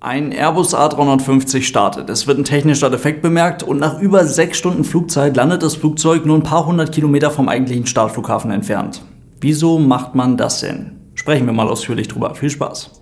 Ein Airbus A350 startet. Es wird ein technischer Defekt bemerkt und nach über sechs Stunden Flugzeit landet das Flugzeug nur ein paar hundert Kilometer vom eigentlichen Startflughafen entfernt. Wieso macht man das denn? Sprechen wir mal ausführlich drüber. Viel Spaß!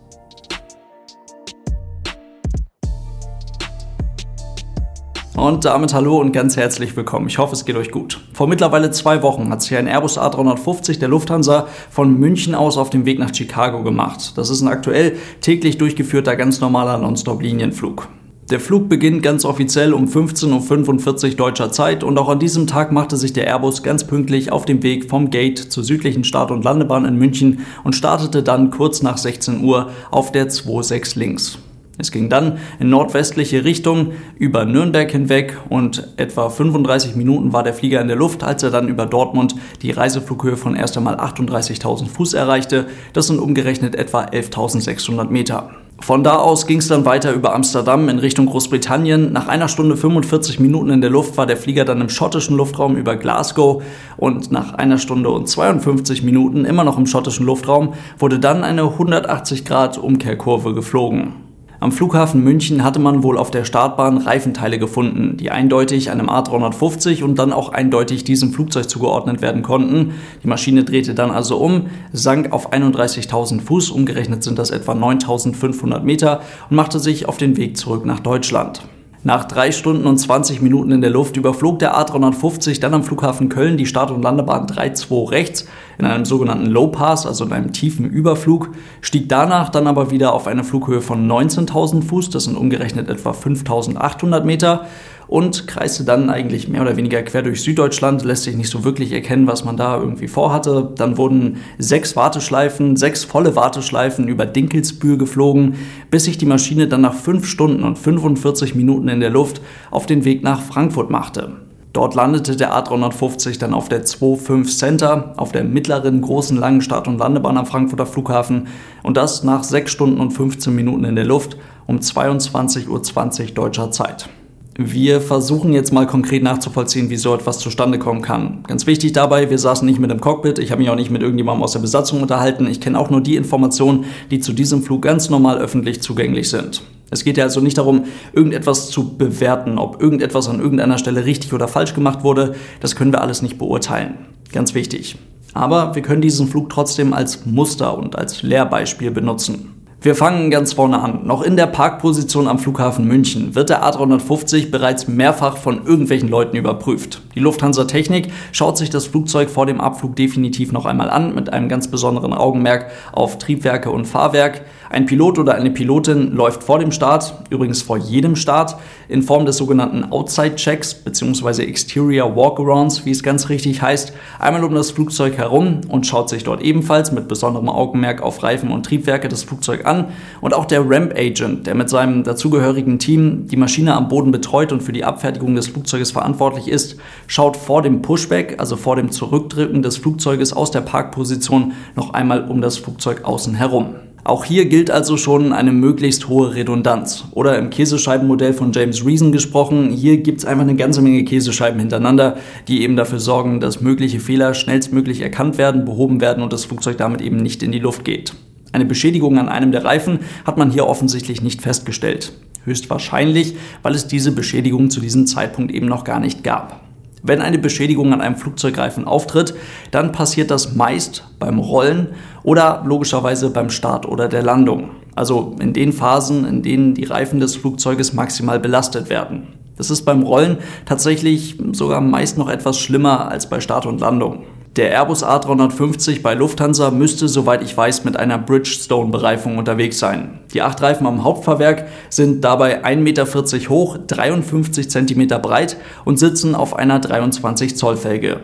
Und damit hallo und ganz herzlich willkommen. Ich hoffe, es geht euch gut. Vor mittlerweile zwei Wochen hat sich ein Airbus A350 der Lufthansa von München aus auf den Weg nach Chicago gemacht. Das ist ein aktuell täglich durchgeführter ganz normaler Nonstop-Linienflug. Der Flug beginnt ganz offiziell um 15.45 Uhr deutscher Zeit und auch an diesem Tag machte sich der Airbus ganz pünktlich auf den Weg vom Gate zur südlichen Start- und Landebahn in München und startete dann kurz nach 16 Uhr auf der 26 links. Es ging dann in nordwestliche Richtung über Nürnberg hinweg und etwa 35 Minuten war der Flieger in der Luft, als er dann über Dortmund die Reiseflughöhe von erst einmal 38.000 Fuß erreichte. Das sind umgerechnet etwa 11.600 Meter. Von da aus ging es dann weiter über Amsterdam in Richtung Großbritannien. Nach einer Stunde 45 Minuten in der Luft war der Flieger dann im schottischen Luftraum über Glasgow und nach einer Stunde und 52 Minuten immer noch im schottischen Luftraum wurde dann eine 180 Grad Umkehrkurve geflogen. Am Flughafen München hatte man wohl auf der Startbahn Reifenteile gefunden, die eindeutig einem A350 und dann auch eindeutig diesem Flugzeug zugeordnet werden konnten. Die Maschine drehte dann also um, sank auf 31.000 Fuß, umgerechnet sind das etwa 9.500 Meter, und machte sich auf den Weg zurück nach Deutschland. Nach drei Stunden und 20 Minuten in der Luft überflog der A350 dann am Flughafen Köln die Start- und Landebahn 3-2 rechts in einem sogenannten Low Pass, also in einem tiefen Überflug, stieg danach dann aber wieder auf eine Flughöhe von 19.000 Fuß, das sind umgerechnet etwa 5.800 Meter und kreiste dann eigentlich mehr oder weniger quer durch Süddeutschland, lässt sich nicht so wirklich erkennen, was man da irgendwie vorhatte. Dann wurden sechs Warteschleifen, sechs volle Warteschleifen über Dinkelsbühl geflogen, bis sich die Maschine dann nach fünf Stunden und 45 Minuten in der Luft auf den Weg nach Frankfurt machte. Dort landete der A350 dann auf der 25 Center, auf der mittleren großen langen Start- und Landebahn am Frankfurter Flughafen und das nach 6 Stunden und 15 Minuten in der Luft um 22.20 Uhr deutscher Zeit. Wir versuchen jetzt mal konkret nachzuvollziehen, wie so etwas zustande kommen kann. Ganz wichtig dabei, wir saßen nicht mit im Cockpit, ich habe mich auch nicht mit irgendjemandem aus der Besatzung unterhalten, ich kenne auch nur die Informationen, die zu diesem Flug ganz normal öffentlich zugänglich sind. Es geht ja also nicht darum, irgendetwas zu bewerten, ob irgendetwas an irgendeiner Stelle richtig oder falsch gemacht wurde, das können wir alles nicht beurteilen. Ganz wichtig. Aber wir können diesen Flug trotzdem als Muster und als Lehrbeispiel benutzen. Wir fangen ganz vorne an. Noch in der Parkposition am Flughafen München wird der A350 bereits mehrfach von irgendwelchen Leuten überprüft. Die Lufthansa Technik schaut sich das Flugzeug vor dem Abflug definitiv noch einmal an, mit einem ganz besonderen Augenmerk auf Triebwerke und Fahrwerk. Ein Pilot oder eine Pilotin läuft vor dem Start, übrigens vor jedem Start, in Form des sogenannten Outside-Checks bzw. Exterior Walkarounds, wie es ganz richtig heißt, einmal um das Flugzeug herum und schaut sich dort ebenfalls mit besonderem Augenmerk auf Reifen und Triebwerke das Flugzeug an. Und auch der Ramp Agent, der mit seinem dazugehörigen Team die Maschine am Boden betreut und für die Abfertigung des Flugzeuges verantwortlich ist, schaut vor dem Pushback, also vor dem Zurückdrücken des Flugzeuges aus der Parkposition, noch einmal um das Flugzeug außen herum. Auch hier gilt also schon eine möglichst hohe Redundanz. Oder im Käsescheibenmodell von James Reason gesprochen, hier gibt es einfach eine ganze Menge Käsescheiben hintereinander, die eben dafür sorgen, dass mögliche Fehler schnellstmöglich erkannt werden, behoben werden und das Flugzeug damit eben nicht in die Luft geht. Eine Beschädigung an einem der Reifen hat man hier offensichtlich nicht festgestellt. Höchstwahrscheinlich, weil es diese Beschädigung zu diesem Zeitpunkt eben noch gar nicht gab. Wenn eine Beschädigung an einem Flugzeugreifen auftritt, dann passiert das meist beim Rollen oder logischerweise beim Start oder der Landung. Also in den Phasen, in denen die Reifen des Flugzeuges maximal belastet werden. Das ist beim Rollen tatsächlich sogar meist noch etwas schlimmer als bei Start und Landung. Der Airbus A350 bei Lufthansa müsste, soweit ich weiß, mit einer Bridgestone-Bereifung unterwegs sein. Die acht Reifen am Hauptfahrwerk sind dabei 1,40 Meter hoch, 53 cm breit und sitzen auf einer 23 Zoll Felge.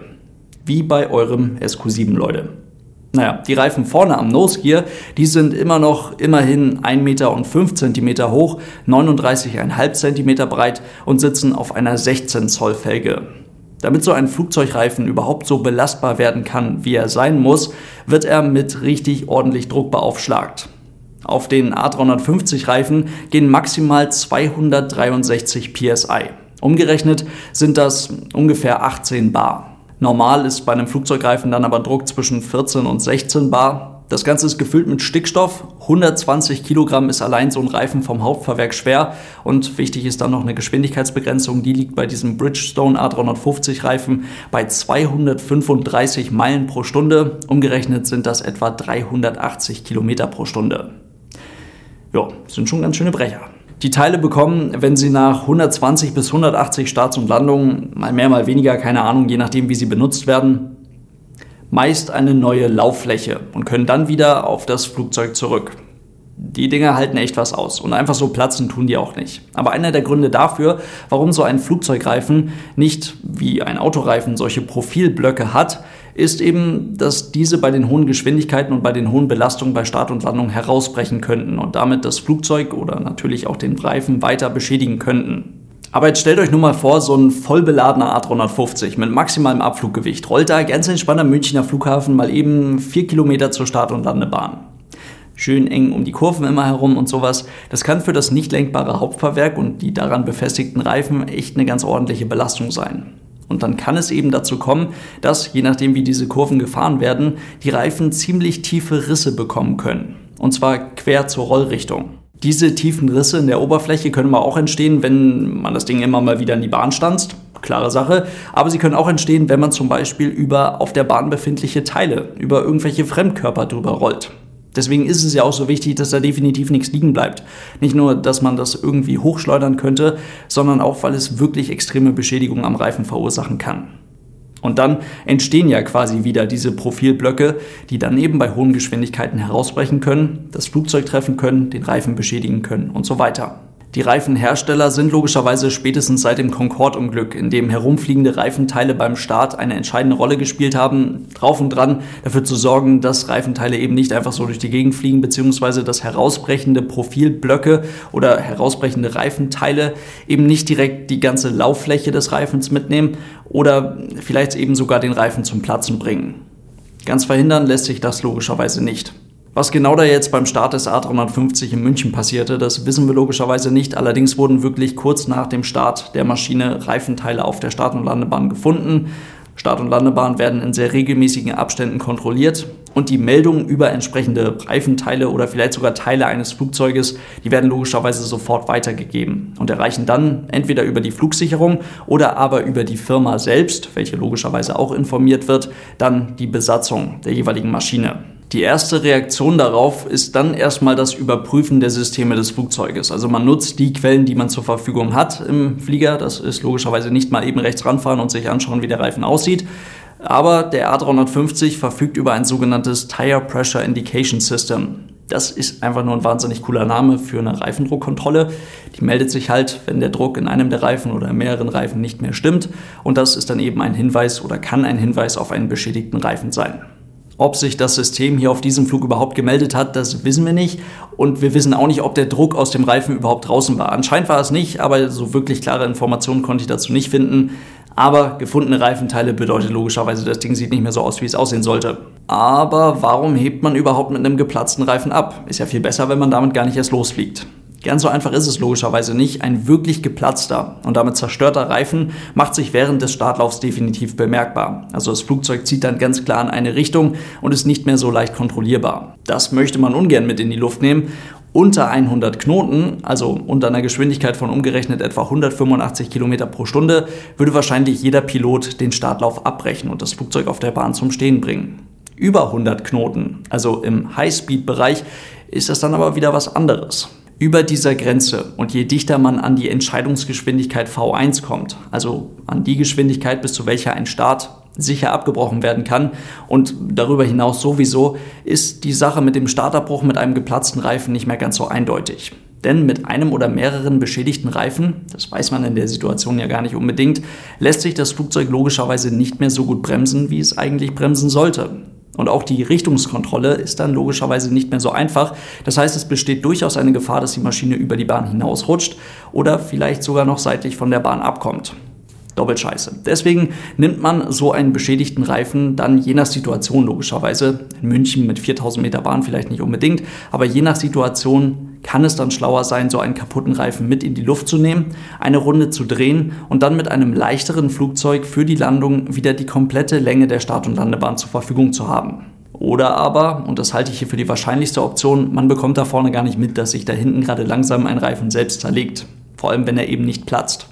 Wie bei eurem SQ7, Leute. Naja, die Reifen vorne am Nose Gear, die sind immer noch immerhin 1 Meter und 5 Zentimeter hoch, 39,5 Zentimeter breit und sitzen auf einer 16 Zoll Felge. Damit so ein Flugzeugreifen überhaupt so belastbar werden kann, wie er sein muss, wird er mit richtig ordentlich Druck beaufschlagt. Auf den A350 Reifen gehen maximal 263 psi. Umgerechnet sind das ungefähr 18 bar. Normal ist bei einem Flugzeugreifen dann aber Druck zwischen 14 und 16 bar. Das Ganze ist gefüllt mit Stickstoff. 120 Kilogramm ist allein so ein Reifen vom Hauptfahrwerk schwer. Und wichtig ist dann noch eine Geschwindigkeitsbegrenzung. Die liegt bei diesem Bridgestone A350 Reifen bei 235 Meilen pro Stunde. Umgerechnet sind das etwa 380 Kilometer pro Stunde. Ja, sind schon ganz schöne Brecher. Die Teile bekommen, wenn sie nach 120 bis 180 Starts und Landungen, mal mehr, mal weniger, keine Ahnung, je nachdem, wie sie benutzt werden, meist eine neue Lauffläche und können dann wieder auf das Flugzeug zurück. Die Dinger halten echt was aus und einfach so platzen tun die auch nicht. Aber einer der Gründe dafür, warum so ein Flugzeugreifen nicht wie ein Autoreifen solche Profilblöcke hat, ist eben, dass diese bei den hohen Geschwindigkeiten und bei den hohen Belastungen bei Start und Landung herausbrechen könnten und damit das Flugzeug oder natürlich auch den Reifen weiter beschädigen könnten. Aber jetzt stellt euch nur mal vor, so ein vollbeladener A350 mit maximalem Abfluggewicht rollt da ganz entspannt am Münchner Flughafen mal eben vier Kilometer zur Start- und Landebahn. Schön eng um die Kurven immer herum und sowas. Das kann für das nicht lenkbare Hauptfahrwerk und die daran befestigten Reifen echt eine ganz ordentliche Belastung sein. Und dann kann es eben dazu kommen, dass, je nachdem wie diese Kurven gefahren werden, die Reifen ziemlich tiefe Risse bekommen können. Und zwar quer zur Rollrichtung. Diese tiefen Risse in der Oberfläche können mal auch entstehen, wenn man das Ding immer mal wieder in die Bahn stanzt. Klare Sache. Aber sie können auch entstehen, wenn man zum Beispiel über auf der Bahn befindliche Teile, über irgendwelche Fremdkörper drüber rollt. Deswegen ist es ja auch so wichtig, dass da definitiv nichts liegen bleibt. Nicht nur, dass man das irgendwie hochschleudern könnte, sondern auch, weil es wirklich extreme Beschädigungen am Reifen verursachen kann. Und dann entstehen ja quasi wieder diese Profilblöcke, die dann eben bei hohen Geschwindigkeiten herausbrechen können, das Flugzeug treffen können, den Reifen beschädigen können und so weiter. Die Reifenhersteller sind logischerweise spätestens seit dem Concorde-Unglück, in dem herumfliegende Reifenteile beim Start eine entscheidende Rolle gespielt haben, drauf und dran, dafür zu sorgen, dass Reifenteile eben nicht einfach so durch die Gegend fliegen, beziehungsweise dass herausbrechende Profilblöcke oder herausbrechende Reifenteile eben nicht direkt die ganze Lauffläche des Reifens mitnehmen oder vielleicht eben sogar den Reifen zum Platzen bringen. Ganz verhindern lässt sich das logischerweise nicht. Was genau da jetzt beim Start des A350 in München passierte, das wissen wir logischerweise nicht. Allerdings wurden wirklich kurz nach dem Start der Maschine Reifenteile auf der Start- und Landebahn gefunden. Start- und Landebahn werden in sehr regelmäßigen Abständen kontrolliert und die Meldungen über entsprechende Reifenteile oder vielleicht sogar Teile eines Flugzeuges, die werden logischerweise sofort weitergegeben und erreichen dann entweder über die Flugsicherung oder aber über die Firma selbst, welche logischerweise auch informiert wird, dann die Besatzung der jeweiligen Maschine. Die erste Reaktion darauf ist dann erstmal das Überprüfen der Systeme des Flugzeuges. Also man nutzt die Quellen, die man zur Verfügung hat im Flieger. Das ist logischerweise nicht mal eben rechts ranfahren und sich anschauen, wie der Reifen aussieht. Aber der A350 verfügt über ein sogenanntes Tire Pressure Indication System. Das ist einfach nur ein wahnsinnig cooler Name für eine Reifendruckkontrolle. Die meldet sich halt, wenn der Druck in einem der Reifen oder in mehreren Reifen nicht mehr stimmt. Und das ist dann eben ein Hinweis oder kann ein Hinweis auf einen beschädigten Reifen sein. Ob sich das System hier auf diesem Flug überhaupt gemeldet hat, das wissen wir nicht. Und wir wissen auch nicht, ob der Druck aus dem Reifen überhaupt draußen war. Anscheinend war es nicht, aber so wirklich klare Informationen konnte ich dazu nicht finden. Aber gefundene Reifenteile bedeutet logischerweise, das Ding sieht nicht mehr so aus, wie es aussehen sollte. Aber warum hebt man überhaupt mit einem geplatzten Reifen ab? Ist ja viel besser, wenn man damit gar nicht erst losfliegt. Ganz so einfach ist es logischerweise nicht. Ein wirklich geplatzter und damit zerstörter Reifen macht sich während des Startlaufs definitiv bemerkbar. Also das Flugzeug zieht dann ganz klar in eine Richtung und ist nicht mehr so leicht kontrollierbar. Das möchte man ungern mit in die Luft nehmen. Unter 100 Knoten, also unter einer Geschwindigkeit von umgerechnet etwa 185 Kilometer pro Stunde, würde wahrscheinlich jeder Pilot den Startlauf abbrechen und das Flugzeug auf der Bahn zum Stehen bringen. Über 100 Knoten, also im Highspeed-Bereich, ist das dann aber wieder was anderes über dieser Grenze und je dichter man an die Entscheidungsgeschwindigkeit V1 kommt, also an die Geschwindigkeit, bis zu welcher ein Start sicher abgebrochen werden kann und darüber hinaus sowieso, ist die Sache mit dem Startabbruch mit einem geplatzten Reifen nicht mehr ganz so eindeutig. Denn mit einem oder mehreren beschädigten Reifen, das weiß man in der Situation ja gar nicht unbedingt, lässt sich das Flugzeug logischerweise nicht mehr so gut bremsen, wie es eigentlich bremsen sollte. Und auch die Richtungskontrolle ist dann logischerweise nicht mehr so einfach. Das heißt, es besteht durchaus eine Gefahr, dass die Maschine über die Bahn hinausrutscht oder vielleicht sogar noch seitlich von der Bahn abkommt. Doppelt scheiße. Deswegen nimmt man so einen beschädigten Reifen dann je nach Situation logischerweise, in München mit 4000 Meter Bahn vielleicht nicht unbedingt, aber je nach Situation kann es dann schlauer sein, so einen kaputten Reifen mit in die Luft zu nehmen, eine Runde zu drehen und dann mit einem leichteren Flugzeug für die Landung wieder die komplette Länge der Start- und Landebahn zur Verfügung zu haben. Oder aber, und das halte ich hier für die wahrscheinlichste Option, man bekommt da vorne gar nicht mit, dass sich da hinten gerade langsam ein Reifen selbst zerlegt. Vor allem, wenn er eben nicht platzt.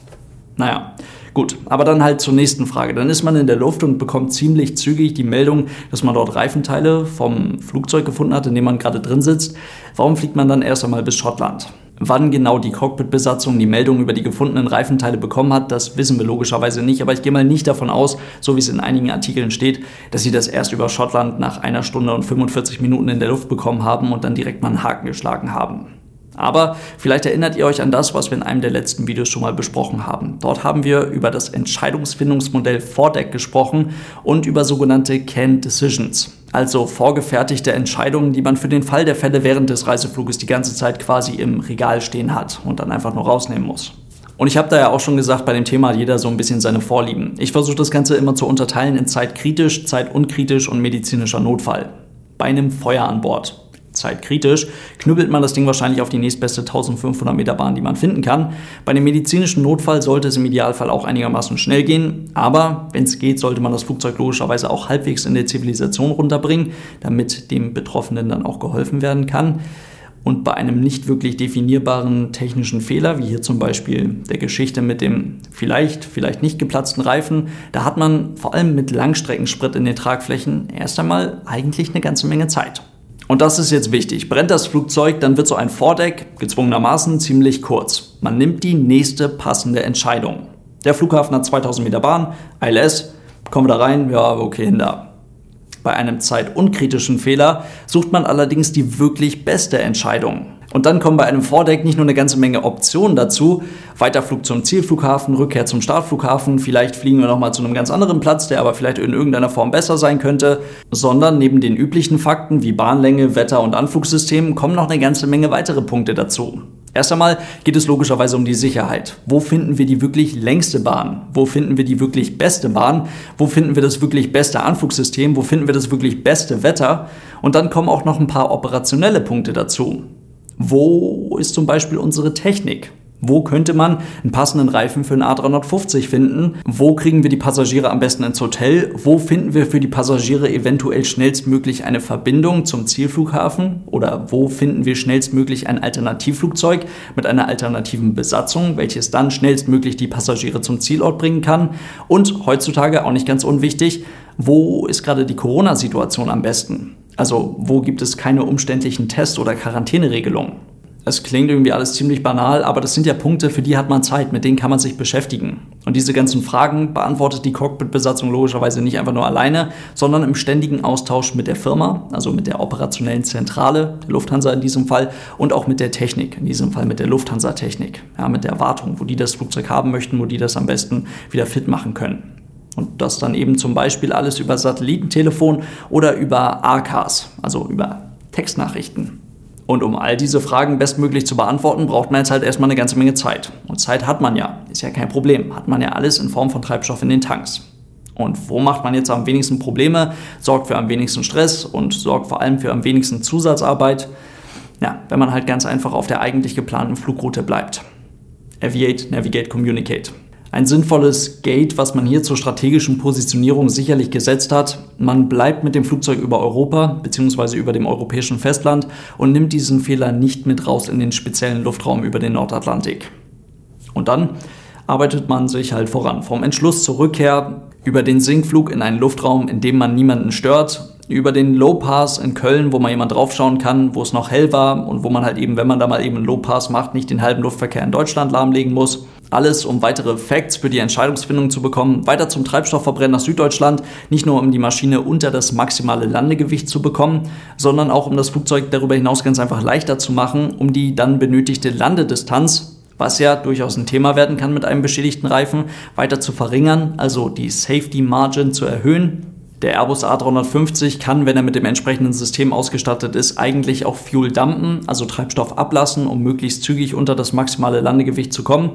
Naja, gut, aber dann halt zur nächsten Frage. Dann ist man in der Luft und bekommt ziemlich zügig die Meldung, dass man dort Reifenteile vom Flugzeug gefunden hat, in dem man gerade drin sitzt. Warum fliegt man dann erst einmal bis Schottland? Wann genau die Cockpit-Besatzung die Meldung über die gefundenen Reifenteile bekommen hat, das wissen wir logischerweise nicht, aber ich gehe mal nicht davon aus, so wie es in einigen Artikeln steht, dass sie das erst über Schottland nach einer Stunde und 45 Minuten in der Luft bekommen haben und dann direkt mal einen Haken geschlagen haben. Aber vielleicht erinnert ihr euch an das, was wir in einem der letzten Videos schon mal besprochen haben. Dort haben wir über das Entscheidungsfindungsmodell Vordeck gesprochen und über sogenannte Canned Decisions, also vorgefertigte Entscheidungen, die man für den Fall der Fälle während des Reisefluges die ganze Zeit quasi im Regal stehen hat und dann einfach nur rausnehmen muss. Und ich habe da ja auch schon gesagt, bei dem Thema hat jeder so ein bisschen seine Vorlieben. Ich versuche das Ganze immer zu unterteilen in zeitkritisch, zeitunkritisch und medizinischer Notfall. Bei einem Feuer an Bord zeitkritisch, knüppelt man das Ding wahrscheinlich auf die nächstbeste 1500 Meter Bahn, die man finden kann. Bei dem medizinischen Notfall sollte es im Idealfall auch einigermaßen schnell gehen, aber wenn es geht, sollte man das Flugzeug logischerweise auch halbwegs in der Zivilisation runterbringen, damit dem Betroffenen dann auch geholfen werden kann. Und bei einem nicht wirklich definierbaren technischen Fehler, wie hier zum Beispiel der Geschichte mit dem vielleicht, vielleicht nicht geplatzten Reifen, da hat man vor allem mit Langstreckensprit in den Tragflächen erst einmal eigentlich eine ganze Menge Zeit. Und das ist jetzt wichtig. Brennt das Flugzeug, dann wird so ein Vordeck gezwungenermaßen ziemlich kurz. Man nimmt die nächste passende Entscheidung. Der Flughafen hat 2000 Meter Bahn, ILS, kommen wir da rein, ja, okay, hin da. Bei einem zeitunkritischen Fehler sucht man allerdings die wirklich beste Entscheidung. Und dann kommen bei einem Vordeck nicht nur eine ganze Menge Optionen dazu, Weiterflug zum Zielflughafen, Rückkehr zum Startflughafen, vielleicht fliegen wir nochmal zu einem ganz anderen Platz, der aber vielleicht in irgendeiner Form besser sein könnte, sondern neben den üblichen Fakten wie Bahnlänge, Wetter und Anflugssystem kommen noch eine ganze Menge weitere Punkte dazu. Erst einmal geht es logischerweise um die Sicherheit. Wo finden wir die wirklich längste Bahn? Wo finden wir die wirklich beste Bahn? Wo finden wir das wirklich beste Anflugssystem? Wo finden wir das wirklich beste Wetter? Und dann kommen auch noch ein paar operationelle Punkte dazu. Wo ist zum Beispiel unsere Technik? Wo könnte man einen passenden Reifen für einen A350 finden? Wo kriegen wir die Passagiere am besten ins Hotel? Wo finden wir für die Passagiere eventuell schnellstmöglich eine Verbindung zum Zielflughafen? Oder wo finden wir schnellstmöglich ein Alternativflugzeug mit einer alternativen Besatzung, welches dann schnellstmöglich die Passagiere zum Zielort bringen kann? Und heutzutage auch nicht ganz unwichtig, wo ist gerade die Corona-Situation am besten? Also wo gibt es keine umständlichen Test- oder Quarantäneregelungen? Es klingt irgendwie alles ziemlich banal, aber das sind ja Punkte, für die hat man Zeit, mit denen kann man sich beschäftigen. Und diese ganzen Fragen beantwortet die Cockpit-Besatzung logischerweise nicht einfach nur alleine, sondern im ständigen Austausch mit der Firma, also mit der operationellen Zentrale der Lufthansa in diesem Fall und auch mit der Technik, in diesem Fall mit der Lufthansa-Technik, ja, mit der Wartung, wo die das Flugzeug haben möchten, wo die das am besten wieder fit machen können. Und das dann eben zum Beispiel alles über Satellitentelefon oder über ARCAS, also über Textnachrichten. Und um all diese Fragen bestmöglich zu beantworten, braucht man jetzt halt erstmal eine ganze Menge Zeit. Und Zeit hat man ja, ist ja kein Problem. Hat man ja alles in Form von Treibstoff in den Tanks. Und wo macht man jetzt am wenigsten Probleme, sorgt für am wenigsten Stress und sorgt vor allem für am wenigsten Zusatzarbeit? Ja, wenn man halt ganz einfach auf der eigentlich geplanten Flugroute bleibt. Aviate, Navigate, Communicate. Ein sinnvolles Gate, was man hier zur strategischen Positionierung sicherlich gesetzt hat. Man bleibt mit dem Flugzeug über Europa bzw. über dem europäischen Festland und nimmt diesen Fehler nicht mit raus in den speziellen Luftraum über den Nordatlantik. Und dann arbeitet man sich halt voran. Vom Entschluss zur Rückkehr über den Sinkflug in einen Luftraum, in dem man niemanden stört, über den Low Pass in Köln, wo man jemand draufschauen kann, wo es noch hell war und wo man halt eben, wenn man da mal eben einen Low Pass macht, nicht den halben Luftverkehr in Deutschland lahmlegen muss. Alles, um weitere Facts für die Entscheidungsfindung zu bekommen. Weiter zum Treibstoffverbrennen nach Süddeutschland. Nicht nur, um die Maschine unter das maximale Landegewicht zu bekommen, sondern auch, um das Flugzeug darüber hinaus ganz einfach leichter zu machen, um die dann benötigte Landedistanz was ja durchaus ein Thema werden kann mit einem beschädigten Reifen, weiter zu verringern, also die Safety Margin zu erhöhen. Der Airbus A350 kann, wenn er mit dem entsprechenden System ausgestattet ist, eigentlich auch Fuel dumpen, also Treibstoff ablassen, um möglichst zügig unter das maximale Landegewicht zu kommen.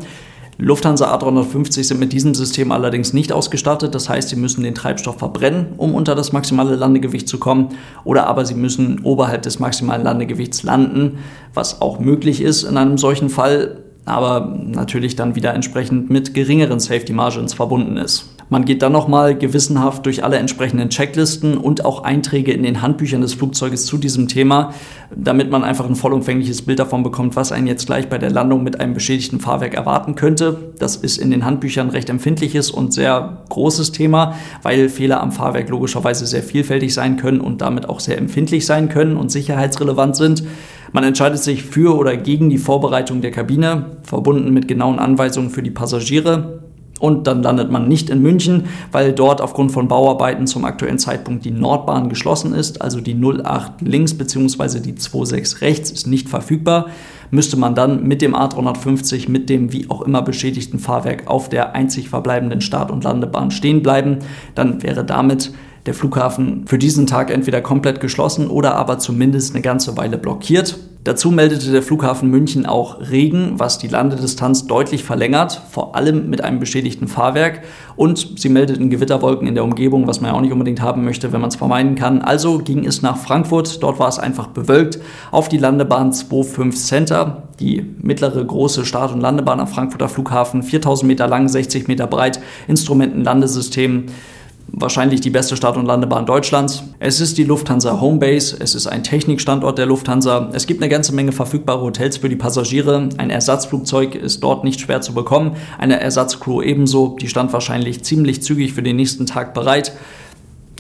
Lufthansa A350 sind mit diesem System allerdings nicht ausgestattet. Das heißt, sie müssen den Treibstoff verbrennen, um unter das maximale Landegewicht zu kommen. Oder aber sie müssen oberhalb des maximalen Landegewichts landen, was auch möglich ist in einem solchen Fall aber natürlich dann wieder entsprechend mit geringeren Safety Margins verbunden ist. Man geht dann nochmal gewissenhaft durch alle entsprechenden Checklisten und auch Einträge in den Handbüchern des Flugzeuges zu diesem Thema, damit man einfach ein vollumfängliches Bild davon bekommt, was einen jetzt gleich bei der Landung mit einem beschädigten Fahrwerk erwarten könnte. Das ist in den Handbüchern recht empfindliches und sehr großes Thema, weil Fehler am Fahrwerk logischerweise sehr vielfältig sein können und damit auch sehr empfindlich sein können und sicherheitsrelevant sind. Man entscheidet sich für oder gegen die Vorbereitung der Kabine, verbunden mit genauen Anweisungen für die Passagiere. Und dann landet man nicht in München, weil dort aufgrund von Bauarbeiten zum aktuellen Zeitpunkt die Nordbahn geschlossen ist, also die 08 links bzw. die 26 rechts ist nicht verfügbar. Müsste man dann mit dem A350 mit dem wie auch immer beschädigten Fahrwerk auf der einzig verbleibenden Start- und Landebahn stehen bleiben, dann wäre damit der Flughafen für diesen Tag entweder komplett geschlossen oder aber zumindest eine ganze Weile blockiert. Dazu meldete der Flughafen München auch Regen, was die Landedistanz deutlich verlängert, vor allem mit einem beschädigten Fahrwerk. Und sie meldeten Gewitterwolken in der Umgebung, was man ja auch nicht unbedingt haben möchte, wenn man es vermeiden kann. Also ging es nach Frankfurt, dort war es einfach bewölkt, auf die Landebahn 25 Center, die mittlere große Start- und Landebahn am Frankfurter Flughafen, 4000 Meter lang, 60 Meter breit, Instrumentenlandesystem wahrscheinlich die beste Start- und Landebahn Deutschlands. Es ist die Lufthansa Homebase, es ist ein Technikstandort der Lufthansa. Es gibt eine ganze Menge verfügbare Hotels für die Passagiere. Ein Ersatzflugzeug ist dort nicht schwer zu bekommen, eine Ersatzcrew ebenso. Die stand wahrscheinlich ziemlich zügig für den nächsten Tag bereit.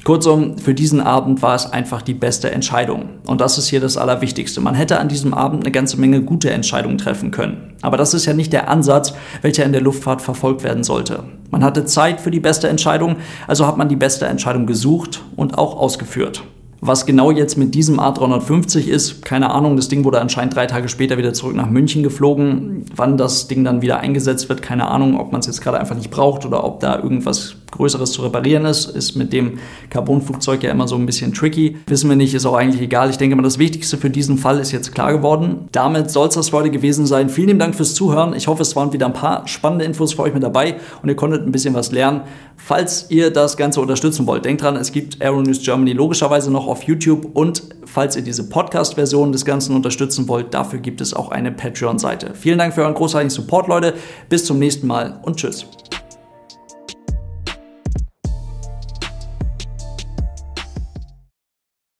Kurzum, für diesen Abend war es einfach die beste Entscheidung. Und das ist hier das Allerwichtigste. Man hätte an diesem Abend eine ganze Menge gute Entscheidungen treffen können. Aber das ist ja nicht der Ansatz, welcher in der Luftfahrt verfolgt werden sollte. Man hatte Zeit für die beste Entscheidung, also hat man die beste Entscheidung gesucht und auch ausgeführt. Was genau jetzt mit diesem A350 ist, keine Ahnung. Das Ding wurde anscheinend drei Tage später wieder zurück nach München geflogen. Wann das Ding dann wieder eingesetzt wird, keine Ahnung. Ob man es jetzt gerade einfach nicht braucht oder ob da irgendwas Größeres zu reparieren ist, ist mit dem Carbonflugzeug ja immer so ein bisschen tricky. Wissen wir nicht, ist auch eigentlich egal. Ich denke mal, das Wichtigste für diesen Fall ist jetzt klar geworden. Damit soll es das heute gewesen sein. Vielen lieben Dank fürs Zuhören. Ich hoffe, es waren wieder ein paar spannende Infos für euch mit dabei und ihr konntet ein bisschen was lernen. Falls ihr das Ganze unterstützen wollt, denkt dran, es gibt Aeronews Germany logischerweise noch auf YouTube und falls ihr diese Podcast-Version des Ganzen unterstützen wollt, dafür gibt es auch eine Patreon-Seite. Vielen Dank für euren großartigen Support, Leute. Bis zum nächsten Mal und tschüss.